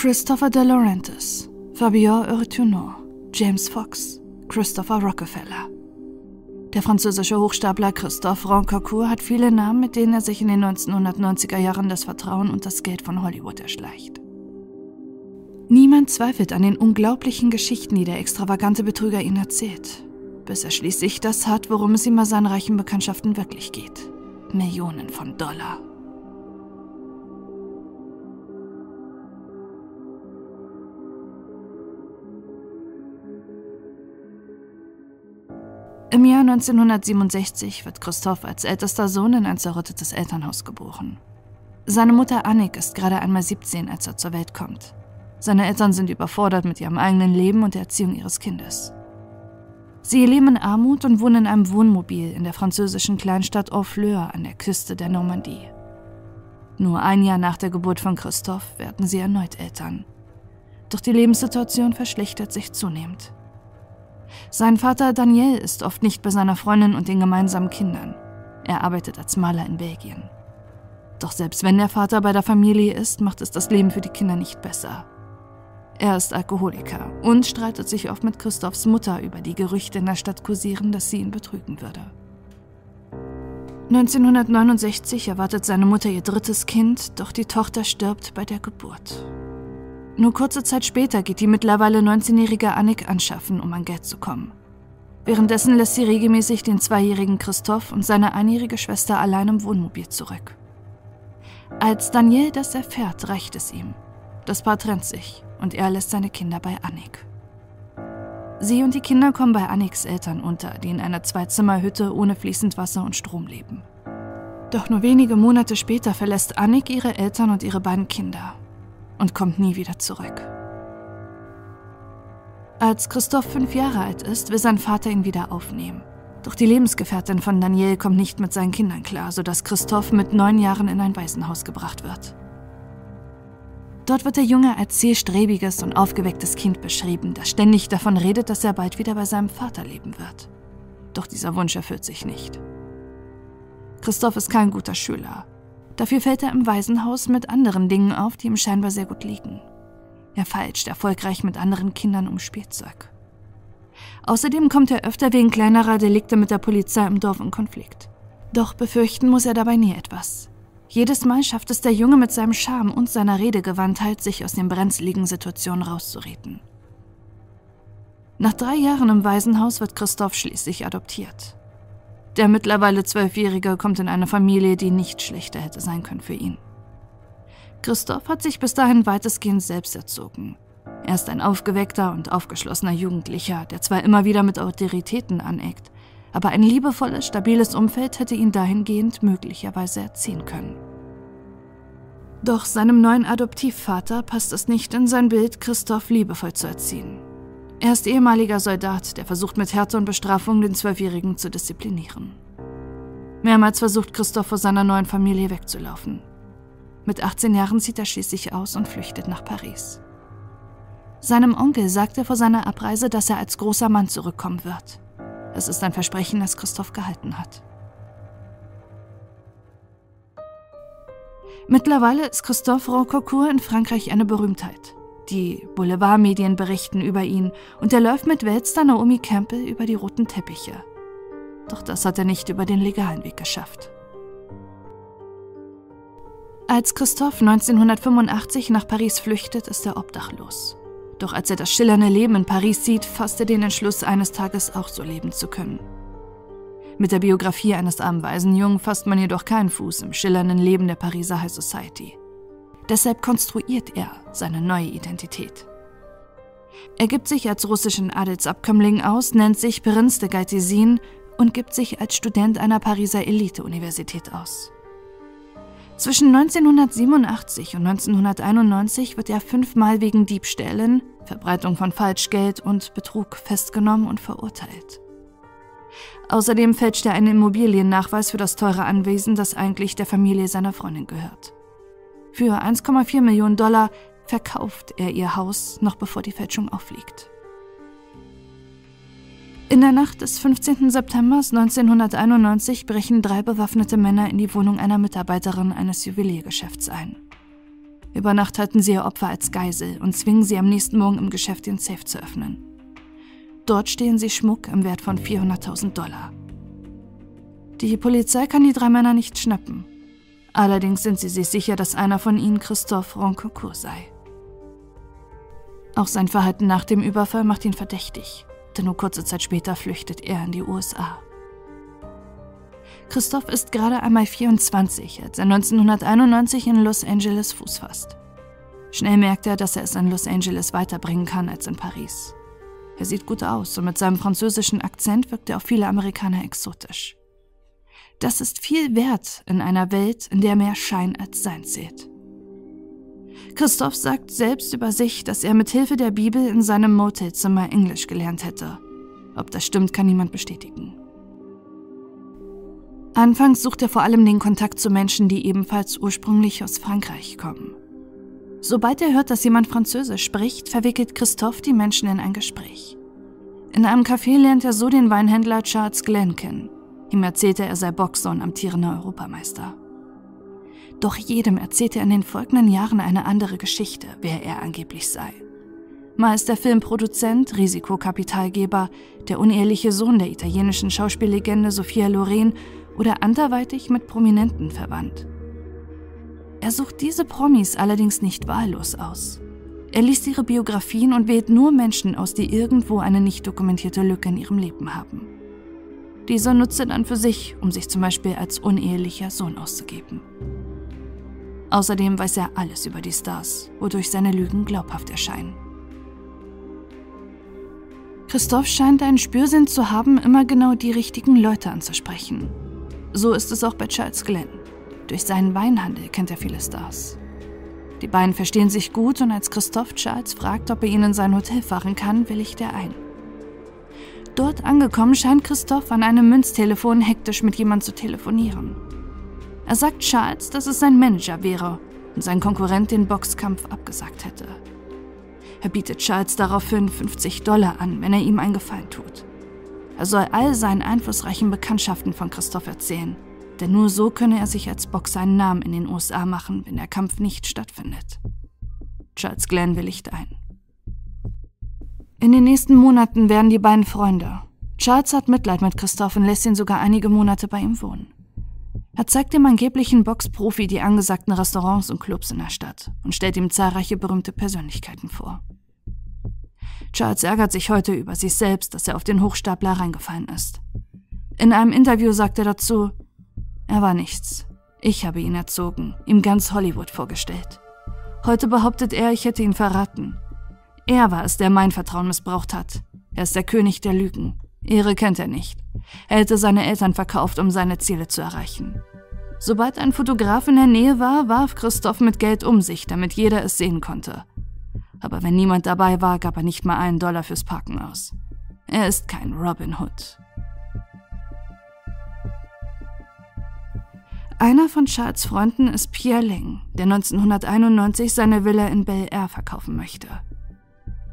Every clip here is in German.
Christopher De Laurentiis, Fabien Euretunot, James Fox, Christopher Rockefeller. Der französische Hochstapler Christophe Rancourt hat viele Namen, mit denen er sich in den 1990er Jahren das Vertrauen und das Geld von Hollywood erschleicht. Niemand zweifelt an den unglaublichen Geschichten, die der extravagante Betrüger ihnen erzählt, bis er schließlich das hat, worum es ihm bei seinen reichen Bekanntschaften wirklich geht. Millionen von Dollar. Im Jahr 1967 wird Christoph als ältester Sohn in ein zerrüttetes Elternhaus geboren. Seine Mutter Annik ist gerade einmal 17, als er zur Welt kommt. Seine Eltern sind überfordert mit ihrem eigenen Leben und der Erziehung ihres Kindes. Sie leben in Armut und wohnen in einem Wohnmobil in der französischen Kleinstadt Honfleur an der Küste der Normandie. Nur ein Jahr nach der Geburt von Christoph werden sie erneut Eltern. Doch die Lebenssituation verschlechtert sich zunehmend. Sein Vater Daniel ist oft nicht bei seiner Freundin und den gemeinsamen Kindern. Er arbeitet als Maler in Belgien. Doch selbst wenn der Vater bei der Familie ist, macht es das Leben für die Kinder nicht besser. Er ist Alkoholiker und streitet sich oft mit Christophs Mutter über die Gerüchte in der Stadt kursieren, dass sie ihn betrügen würde. 1969 erwartet seine Mutter ihr drittes Kind, doch die Tochter stirbt bei der Geburt. Nur kurze Zeit später geht die mittlerweile 19-jährige Annik anschaffen, um an Geld zu kommen. Währenddessen lässt sie regelmäßig den zweijährigen Christoph und seine einjährige Schwester allein im Wohnmobil zurück. Als Daniel das erfährt, reicht es ihm. Das Paar trennt sich und er lässt seine Kinder bei Annik. Sie und die Kinder kommen bei Anniks Eltern unter, die in einer Zwei-Zimmer-Hütte ohne fließend Wasser und Strom leben. Doch nur wenige Monate später verlässt Annik ihre Eltern und ihre beiden Kinder und kommt nie wieder zurück. Als Christoph fünf Jahre alt ist, will sein Vater ihn wieder aufnehmen. Doch die Lebensgefährtin von Daniel kommt nicht mit seinen Kindern klar, sodass Christoph mit neun Jahren in ein Waisenhaus gebracht wird. Dort wird der Junge als zielstrebiges und aufgewecktes Kind beschrieben, das ständig davon redet, dass er bald wieder bei seinem Vater leben wird. Doch dieser Wunsch erfüllt sich nicht. Christoph ist kein guter Schüler Dafür fällt er im Waisenhaus mit anderen Dingen auf, die ihm scheinbar sehr gut liegen. Er feilscht erfolgreich mit anderen Kindern um Spielzeug. Außerdem kommt er öfter wegen kleinerer Delikte mit der Polizei im Dorf in Konflikt. Doch befürchten muss er dabei nie etwas. Jedes Mal schafft es der Junge mit seinem Charme und seiner Redegewandtheit, sich aus den brenzligen Situationen rauszureden. Nach drei Jahren im Waisenhaus wird Christoph schließlich adoptiert. Der mittlerweile Zwölfjährige kommt in eine Familie, die nicht schlechter hätte sein können für ihn. Christoph hat sich bis dahin weitestgehend selbst erzogen. Er ist ein aufgeweckter und aufgeschlossener Jugendlicher, der zwar immer wieder mit Autoritäten aneckt, aber ein liebevolles, stabiles Umfeld hätte ihn dahingehend möglicherweise erziehen können. Doch seinem neuen Adoptivvater passt es nicht in sein Bild, Christoph liebevoll zu erziehen. Er ist ehemaliger Soldat, der versucht mit Härte und Bestrafung den Zwölfjährigen zu disziplinieren. Mehrmals versucht Christoph vor seiner neuen Familie wegzulaufen. Mit 18 Jahren zieht er schließlich aus und flüchtet nach Paris. Seinem Onkel sagt er vor seiner Abreise, dass er als großer Mann zurückkommen wird. Es ist ein Versprechen, das Christoph gehalten hat. Mittlerweile ist Christophe Rococourt in Frankreich eine Berühmtheit. Die Boulevardmedien berichten über ihn und er läuft mit Weltstar Naomi Campbell über die roten Teppiche. Doch das hat er nicht über den legalen Weg geschafft. Als Christophe 1985 nach Paris flüchtet, ist er obdachlos. Doch als er das schillernde Leben in Paris sieht, fasst er den Entschluss, eines Tages auch so leben zu können. Mit der Biografie eines armen Waisenjungen fasst man jedoch keinen Fuß im schillernden Leben der Pariser High Society. Deshalb konstruiert er seine neue Identität. Er gibt sich als russischen Adelsabkömmling aus, nennt sich Prinz de Gaitésin und gibt sich als Student einer Pariser Elite-Universität aus. Zwischen 1987 und 1991 wird er fünfmal wegen Diebstählen, Verbreitung von Falschgeld und Betrug festgenommen und verurteilt. Außerdem fälscht er einen Immobiliennachweis für das teure Anwesen, das eigentlich der Familie seiner Freundin gehört. Für 1,4 Millionen Dollar verkauft er ihr Haus, noch bevor die Fälschung aufliegt. In der Nacht des 15. September 1991 brechen drei bewaffnete Männer in die Wohnung einer Mitarbeiterin eines Juweliergeschäfts ein. Über Nacht halten sie ihr Opfer als Geisel und zwingen sie am nächsten Morgen im Geschäft den Safe zu öffnen. Dort stehen sie Schmuck im Wert von 400.000 Dollar. Die Polizei kann die drei Männer nicht schnappen. Allerdings sind sie sich sicher, dass einer von ihnen Christophe Roncourt sei. Auch sein Verhalten nach dem Überfall macht ihn verdächtig, denn nur kurze Zeit später flüchtet er in die USA. Christoph ist gerade einmal 24, als er 1991 in Los Angeles Fuß fasst. Schnell merkt er, dass er es in Los Angeles weiterbringen kann als in Paris. Er sieht gut aus und mit seinem französischen Akzent wirkt er auf viele Amerikaner exotisch. Das ist viel wert in einer Welt, in der mehr Schein als Sein zählt. Christoph sagt selbst über sich, dass er mit Hilfe der Bibel in seinem Motelzimmer Englisch gelernt hätte. Ob das stimmt, kann niemand bestätigen. Anfangs sucht er vor allem den Kontakt zu Menschen, die ebenfalls ursprünglich aus Frankreich kommen. Sobald er hört, dass jemand Französisch spricht, verwickelt Christoph die Menschen in ein Gespräch. In einem Café lernt er so den Weinhändler Charles Glenn kennen. Ihm erzählte er sei Boxer und amtierender Europameister. Doch jedem erzählte er in den folgenden Jahren eine andere Geschichte, wer er angeblich sei. Mal ist der Filmproduzent, Risikokapitalgeber, der uneheliche Sohn der italienischen Schauspiellegende Sophia Loren oder anderweitig mit Prominenten verwandt. Er sucht diese Promis allerdings nicht wahllos aus. Er liest ihre Biografien und wählt nur Menschen aus, die irgendwo eine nicht dokumentierte Lücke in ihrem Leben haben. Dieser nutzt er dann für sich, um sich zum Beispiel als unehelicher Sohn auszugeben. Außerdem weiß er alles über die Stars, wodurch seine Lügen glaubhaft erscheinen. Christoph scheint einen Spürsinn zu haben, immer genau die richtigen Leute anzusprechen so ist es auch bei Charles Glenn. Durch seinen Weinhandel kennt er viele Stars. Die beiden verstehen sich gut und als Christoph Charles fragt, ob er ihn in sein Hotel fahren kann, willigt er ein. Dort angekommen scheint Christoph an einem Münztelefon hektisch mit jemand zu telefonieren. Er sagt Charles, dass es sein Manager wäre und sein Konkurrent den Boxkampf abgesagt hätte. Er bietet Charles daraufhin 50 Dollar an, wenn er ihm einen Gefallen tut. Er soll all seinen einflussreichen Bekanntschaften von Christoph erzählen, denn nur so könne er sich als Boxer einen Namen in den USA machen, wenn der Kampf nicht stattfindet. Charles Glenn willigt ein. In den nächsten Monaten werden die beiden Freunde. Charles hat Mitleid mit Christoph und lässt ihn sogar einige Monate bei ihm wohnen. Er zeigt dem angeblichen Boxprofi die angesagten Restaurants und Clubs in der Stadt und stellt ihm zahlreiche berühmte Persönlichkeiten vor. Charles ärgert sich heute über sich selbst, dass er auf den Hochstapler reingefallen ist. In einem Interview sagt er dazu, er war nichts. Ich habe ihn erzogen, ihm ganz Hollywood vorgestellt. Heute behauptet er, ich hätte ihn verraten. Er war es, der mein Vertrauen missbraucht hat. Er ist der König der Lügen. Ehre kennt er nicht. Er hätte seine Eltern verkauft, um seine Ziele zu erreichen. Sobald ein Fotograf in der Nähe war, warf Christoph mit Geld um sich, damit jeder es sehen konnte aber wenn niemand dabei war, gab er nicht mal einen Dollar fürs Parken aus. Er ist kein Robin Hood. Einer von Charles Freunden ist Pierre Ling, der 1991 seine Villa in Bel Air verkaufen möchte.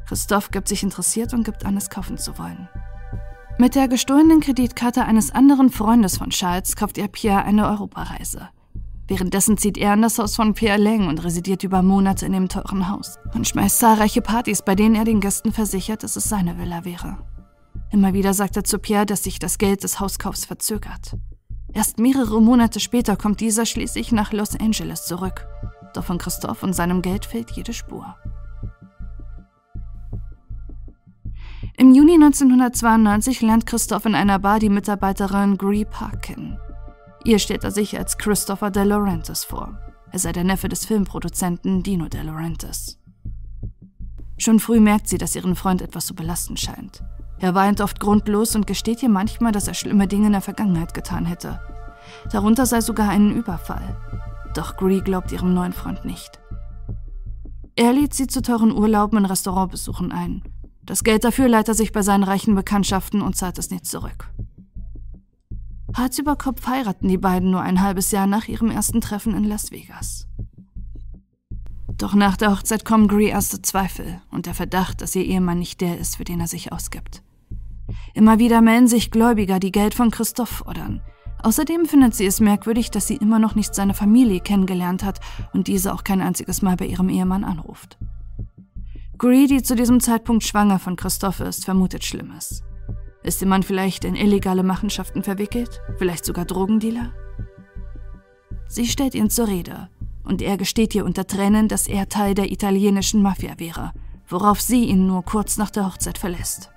Christoph gibt sich interessiert und gibt an, es kaufen zu wollen. Mit der gestohlenen Kreditkarte eines anderen Freundes von Charles kauft er Pierre eine Europareise. Währenddessen zieht er in das Haus von Pierre Leng und residiert über Monate in dem teuren Haus und schmeißt zahlreiche Partys, bei denen er den Gästen versichert, dass es seine Villa wäre. Immer wieder sagt er zu Pierre, dass sich das Geld des Hauskaufs verzögert. Erst mehrere Monate später kommt dieser schließlich nach Los Angeles zurück. Doch von Christoph und seinem Geld fehlt jede Spur. Im Juni 1992 lernt Christoph in einer Bar die Mitarbeiterin Gree Park kennen. Ihr stellt er sich als Christopher De Laurentiis vor. Er sei der Neffe des Filmproduzenten Dino De Laurentiis. Schon früh merkt sie, dass ihren Freund etwas zu belasten scheint. Er weint oft grundlos und gesteht ihr manchmal, dass er schlimme Dinge in der Vergangenheit getan hätte. Darunter sei sogar einen Überfall. Doch Gree glaubt ihrem neuen Freund nicht. Er lädt sie zu teuren Urlauben und Restaurantbesuchen ein. Das Geld dafür leiht er sich bei seinen reichen Bekanntschaften und zahlt es nicht zurück. Hals über Kopf heiraten die beiden nur ein halbes Jahr nach ihrem ersten Treffen in Las Vegas. Doch nach der Hochzeit kommen Gree erste Zweifel und der Verdacht, dass ihr Ehemann nicht der ist, für den er sich ausgibt. Immer wieder melden sich Gläubiger, die Geld von Christoph fordern. Außerdem findet sie es merkwürdig, dass sie immer noch nicht seine Familie kennengelernt hat und diese auch kein einziges Mal bei ihrem Ehemann anruft. Gree, die zu diesem Zeitpunkt schwanger von Christophe ist, vermutet Schlimmes. Ist der Mann vielleicht in illegale Machenschaften verwickelt? Vielleicht sogar Drogendealer? Sie stellt ihn zur Rede und er gesteht ihr unter Tränen, dass er Teil der italienischen Mafia wäre, worauf sie ihn nur kurz nach der Hochzeit verlässt.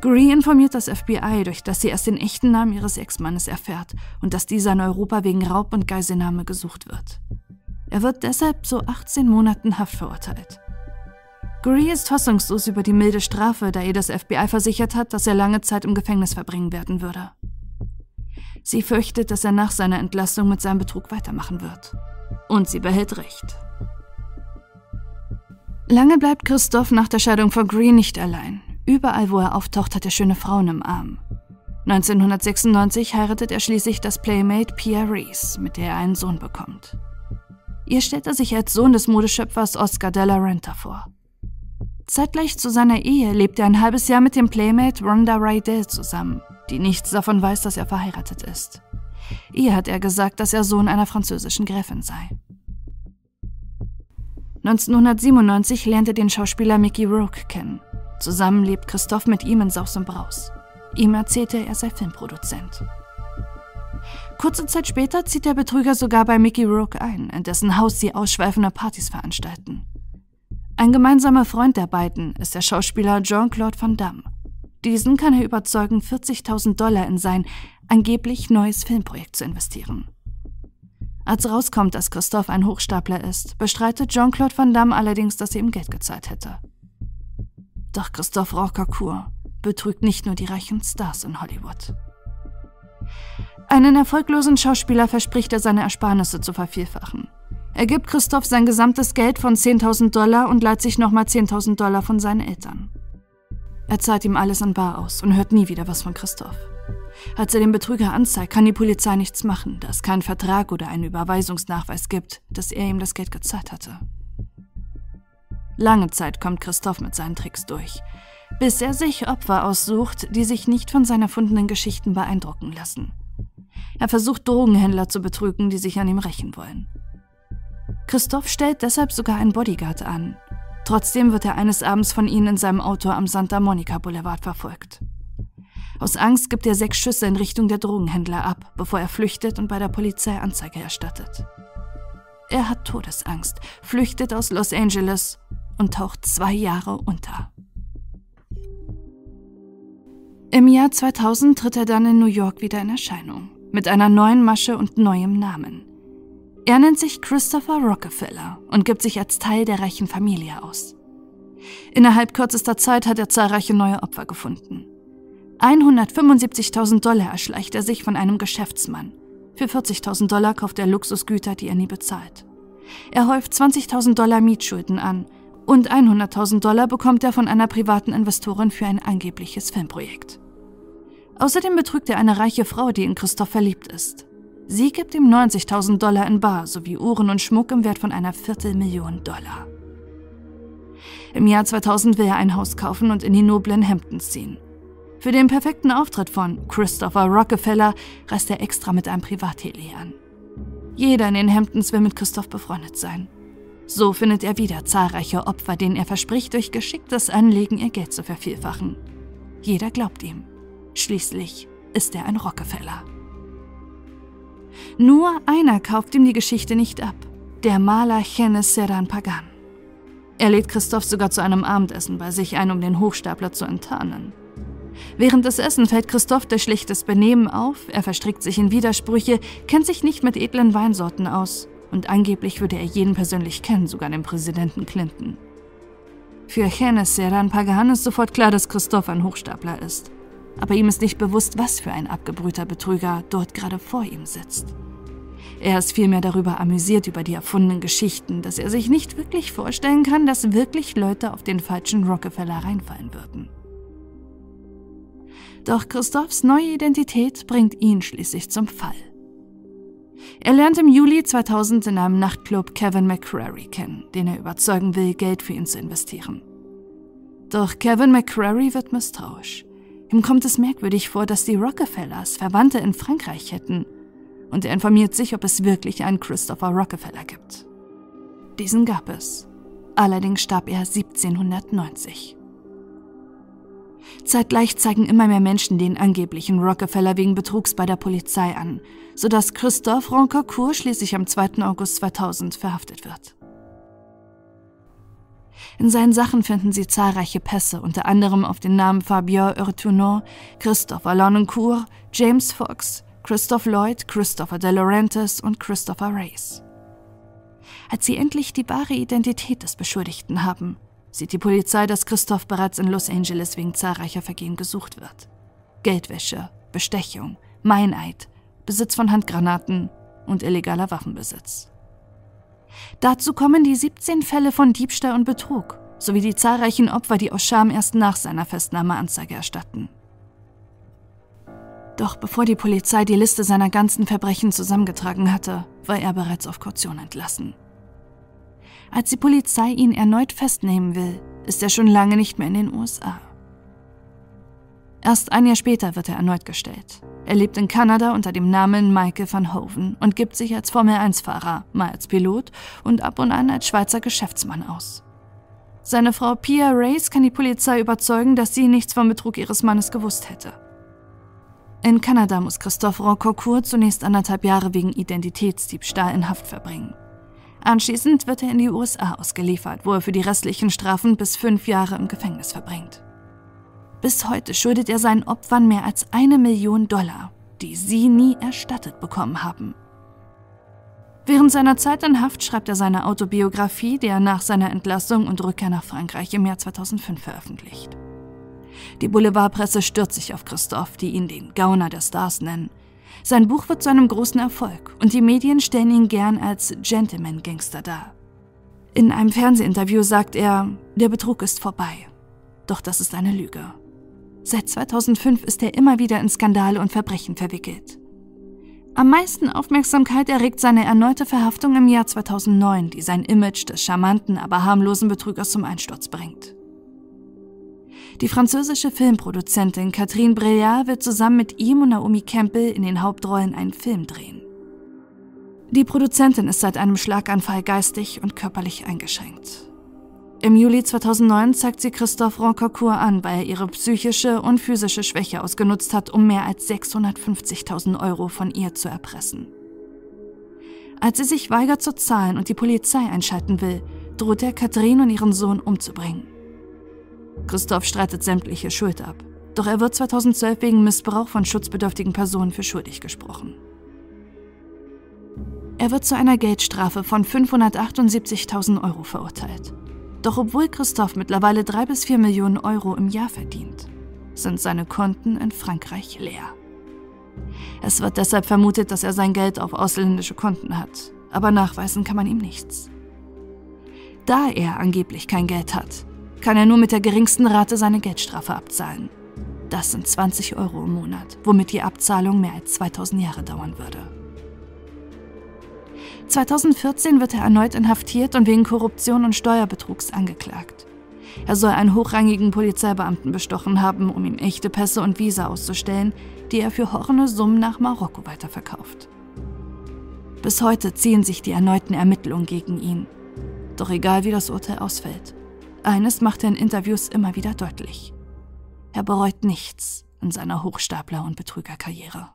Gree informiert das FBI, durch das sie erst den echten Namen ihres Ex-Mannes erfährt und dass dieser in Europa wegen Raub und Geiselnahme gesucht wird. Er wird deshalb zu 18 Monaten Haft verurteilt. Gree ist fassungslos über die milde Strafe, da ihr das FBI versichert hat, dass er lange Zeit im Gefängnis verbringen werden würde. Sie fürchtet, dass er nach seiner Entlassung mit seinem Betrug weitermachen wird. Und sie behält recht. Lange bleibt Christoph nach der Scheidung von Green nicht allein. Überall, wo er auftaucht, hat er schöne Frauen im Arm. 1996 heiratet er schließlich das Playmate Pia Reese, mit der er einen Sohn bekommt. Ihr stellt er sich als Sohn des Modeschöpfers Oscar de la Renta vor. Zeitgleich zu seiner Ehe lebt er ein halbes Jahr mit dem Playmate Rhonda Rydell zusammen, die nichts davon weiß, dass er verheiratet ist. Ihr hat er gesagt, dass er Sohn einer französischen Gräfin sei. 1997 lernt er den Schauspieler Mickey Rourke kennen. Zusammen lebt Christoph mit ihm in Saus und Braus. Ihm erzählte er, sei Filmproduzent. Kurze Zeit später zieht der Betrüger sogar bei Mickey Rourke ein, in dessen Haus sie ausschweifende Partys veranstalten. Ein gemeinsamer Freund der beiden ist der Schauspieler Jean-Claude Van Damme. Diesen kann er überzeugen, 40.000 Dollar in sein angeblich neues Filmprojekt zu investieren. Als rauskommt, dass Christoph ein Hochstapler ist, bestreitet Jean-Claude Van Damme allerdings, dass er ihm Geld gezahlt hätte. Doch Christoph Roccacourt betrügt nicht nur die reichen Stars in Hollywood. Einen erfolglosen Schauspieler verspricht er, seine Ersparnisse zu vervielfachen. Er gibt Christoph sein gesamtes Geld von 10.000 Dollar und leiht sich nochmal 10.000 Dollar von seinen Eltern. Er zahlt ihm alles in Bar aus und hört nie wieder was von Christoph. Als er den Betrüger anzeigt, kann die Polizei nichts machen, da es keinen Vertrag oder einen Überweisungsnachweis gibt, dass er ihm das Geld gezahlt hatte. Lange Zeit kommt Christoph mit seinen Tricks durch, bis er sich Opfer aussucht, die sich nicht von seinen erfundenen Geschichten beeindrucken lassen. Er versucht Drogenhändler zu betrügen, die sich an ihm rächen wollen. Christoph stellt deshalb sogar einen Bodyguard an. Trotzdem wird er eines Abends von ihnen in seinem Auto am Santa Monica Boulevard verfolgt. Aus Angst gibt er sechs Schüsse in Richtung der Drogenhändler ab, bevor er flüchtet und bei der Polizei Anzeige erstattet. Er hat Todesangst, flüchtet aus Los Angeles und taucht zwei Jahre unter. Im Jahr 2000 tritt er dann in New York wieder in Erscheinung, mit einer neuen Masche und neuem Namen. Er nennt sich Christopher Rockefeller und gibt sich als Teil der reichen Familie aus. Innerhalb kürzester Zeit hat er zahlreiche neue Opfer gefunden. 175.000 Dollar erschleicht er sich von einem Geschäftsmann. Für 40.000 Dollar kauft er Luxusgüter, die er nie bezahlt. Er häuft 20.000 Dollar Mietschulden an und 100.000 Dollar bekommt er von einer privaten Investorin für ein angebliches Filmprojekt. Außerdem betrügt er eine reiche Frau, die in Christoph verliebt ist. Sie gibt ihm 90.000 Dollar in Bar sowie Uhren und Schmuck im Wert von einer Viertelmillion Dollar. Im Jahr 2000 will er ein Haus kaufen und in die noblen Hamptons ziehen. Für den perfekten Auftritt von Christopher Rockefeller reist er extra mit einem Privatheli an. Jeder in den Hamptons will mit Christoph befreundet sein. So findet er wieder zahlreiche Opfer, denen er verspricht, durch geschicktes Anlegen ihr Geld zu vervielfachen. Jeder glaubt ihm. Schließlich ist er ein Rockefeller. Nur einer kauft ihm die Geschichte nicht ab. Der Maler Chenes Seran Pagan. Er lädt Christoph sogar zu einem Abendessen bei sich ein, um den Hochstapler zu enttarnen. Während des Essens fällt Christoph durch schlechtes Benehmen auf, er verstrickt sich in Widersprüche, kennt sich nicht mit edlen Weinsorten aus und angeblich würde er jeden persönlich kennen, sogar den Präsidenten Clinton. Für Chenes Seran Pagan ist sofort klar, dass Christoph ein Hochstapler ist. Aber ihm ist nicht bewusst, was für ein abgebrühter Betrüger dort gerade vor ihm sitzt. Er ist vielmehr darüber amüsiert über die erfundenen Geschichten, dass er sich nicht wirklich vorstellen kann, dass wirklich Leute auf den falschen Rockefeller reinfallen würden. Doch Christophs neue Identität bringt ihn schließlich zum Fall. Er lernt im Juli 2000 in einem Nachtclub Kevin McCrary kennen, den er überzeugen will, Geld für ihn zu investieren. Doch Kevin McCrary wird misstrauisch. Ihm kommt es merkwürdig vor, dass die Rockefellers Verwandte in Frankreich hätten, und er informiert sich, ob es wirklich einen Christopher Rockefeller gibt. Diesen gab es. Allerdings starb er 1790. Zeitgleich zeigen immer mehr Menschen den angeblichen Rockefeller wegen Betrugs bei der Polizei an, sodass Christophe Roncourt schließlich am 2. August 2000 verhaftet wird. In seinen Sachen finden sie zahlreiche Pässe, unter anderem auf den Namen Fabien Urtournant, Christopher Lononcourt, James Fox, Christophe Lloyd, Christopher De Laurentiis und Christopher Race. Als sie endlich die wahre Identität des Beschuldigten haben, sieht die Polizei, dass Christoph bereits in Los Angeles wegen zahlreicher Vergehen gesucht wird. Geldwäsche, Bestechung, Meineid, Besitz von Handgranaten und illegaler Waffenbesitz. Dazu kommen die 17 Fälle von Diebstahl und Betrug sowie die zahlreichen Opfer, die aus Scham erst nach seiner Festnahme Anzeige erstatten. Doch bevor die Polizei die Liste seiner ganzen Verbrechen zusammengetragen hatte, war er bereits auf Kaution entlassen. Als die Polizei ihn erneut festnehmen will, ist er schon lange nicht mehr in den USA. Erst ein Jahr später wird er erneut gestellt. Er lebt in Kanada unter dem Namen Michael van Hoven und gibt sich als Formel-1-Fahrer, mal als Pilot und ab und an als Schweizer Geschäftsmann aus. Seine Frau Pia Race kann die Polizei überzeugen, dass sie nichts vom Betrug ihres Mannes gewusst hätte. In Kanada muss Christophe Roncourt zunächst anderthalb Jahre wegen Identitätsdiebstahl in Haft verbringen. Anschließend wird er in die USA ausgeliefert, wo er für die restlichen Strafen bis fünf Jahre im Gefängnis verbringt. Bis heute schuldet er seinen Opfern mehr als eine Million Dollar, die sie nie erstattet bekommen haben. Während seiner Zeit in Haft schreibt er seine Autobiografie, die er nach seiner Entlassung und Rückkehr nach Frankreich im Jahr 2005 veröffentlicht. Die Boulevardpresse stürzt sich auf Christoph, die ihn den Gauner der Stars nennen, sein Buch wird zu einem großen Erfolg und die Medien stellen ihn gern als Gentleman-Gangster dar. In einem Fernsehinterview sagt er, der Betrug ist vorbei. Doch das ist eine Lüge. Seit 2005 ist er immer wieder in Skandale und Verbrechen verwickelt. Am meisten Aufmerksamkeit erregt seine erneute Verhaftung im Jahr 2009, die sein Image des charmanten, aber harmlosen Betrügers zum Einsturz bringt. Die französische Filmproduzentin Catherine Breillat wird zusammen mit ihm und Naomi Campbell in den Hauptrollen einen Film drehen. Die Produzentin ist seit einem Schlaganfall geistig und körperlich eingeschränkt. Im Juli 2009 zeigt sie Christophe Roncourt an, weil er ihre psychische und physische Schwäche ausgenutzt hat, um mehr als 650.000 Euro von ihr zu erpressen. Als sie sich weigert zu zahlen und die Polizei einschalten will, droht er Catherine und ihren Sohn umzubringen. Christoph streitet sämtliche Schuld ab. Doch er wird 2012 wegen Missbrauch von schutzbedürftigen Personen für schuldig gesprochen. Er wird zu einer Geldstrafe von 578.000 Euro verurteilt. Doch obwohl Christoph mittlerweile drei bis vier Millionen Euro im Jahr verdient, sind seine Konten in Frankreich leer. Es wird deshalb vermutet, dass er sein Geld auf ausländische Konten hat, aber nachweisen kann man ihm nichts. Da er angeblich kein Geld hat, kann er nur mit der geringsten Rate seine Geldstrafe abzahlen. Das sind 20 Euro im Monat, womit die Abzahlung mehr als 2000 Jahre dauern würde. 2014 wird er erneut inhaftiert und wegen Korruption und Steuerbetrugs angeklagt. Er soll einen hochrangigen Polizeibeamten bestochen haben, um ihm echte Pässe und Visa auszustellen, die er für horrende Summen nach Marokko weiterverkauft. Bis heute ziehen sich die erneuten Ermittlungen gegen ihn. Doch egal wie das Urteil ausfällt, eines macht er in Interviews immer wieder deutlich. Er bereut nichts in seiner Hochstapler- und Betrügerkarriere.